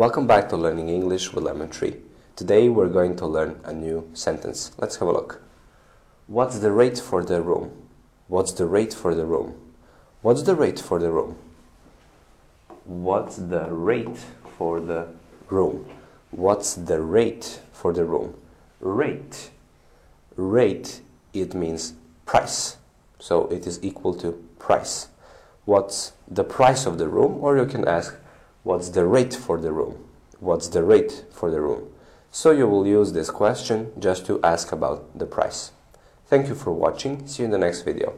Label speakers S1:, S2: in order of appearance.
S1: Welcome back to Learning English with Lemon Tree. Today we're going to learn a new sentence. Let's have a look. What's the rate for the room? What's the rate for the room? What's the rate for the room? What's the rate for the room? What's the rate for the room? Rate. Rate, it means price. So it is equal to price. What's the price of the room? Or you can ask, What's the rate for the room? What's the rate for the room? So you will use this question just to ask about the price. Thank you for watching. See you in the next video.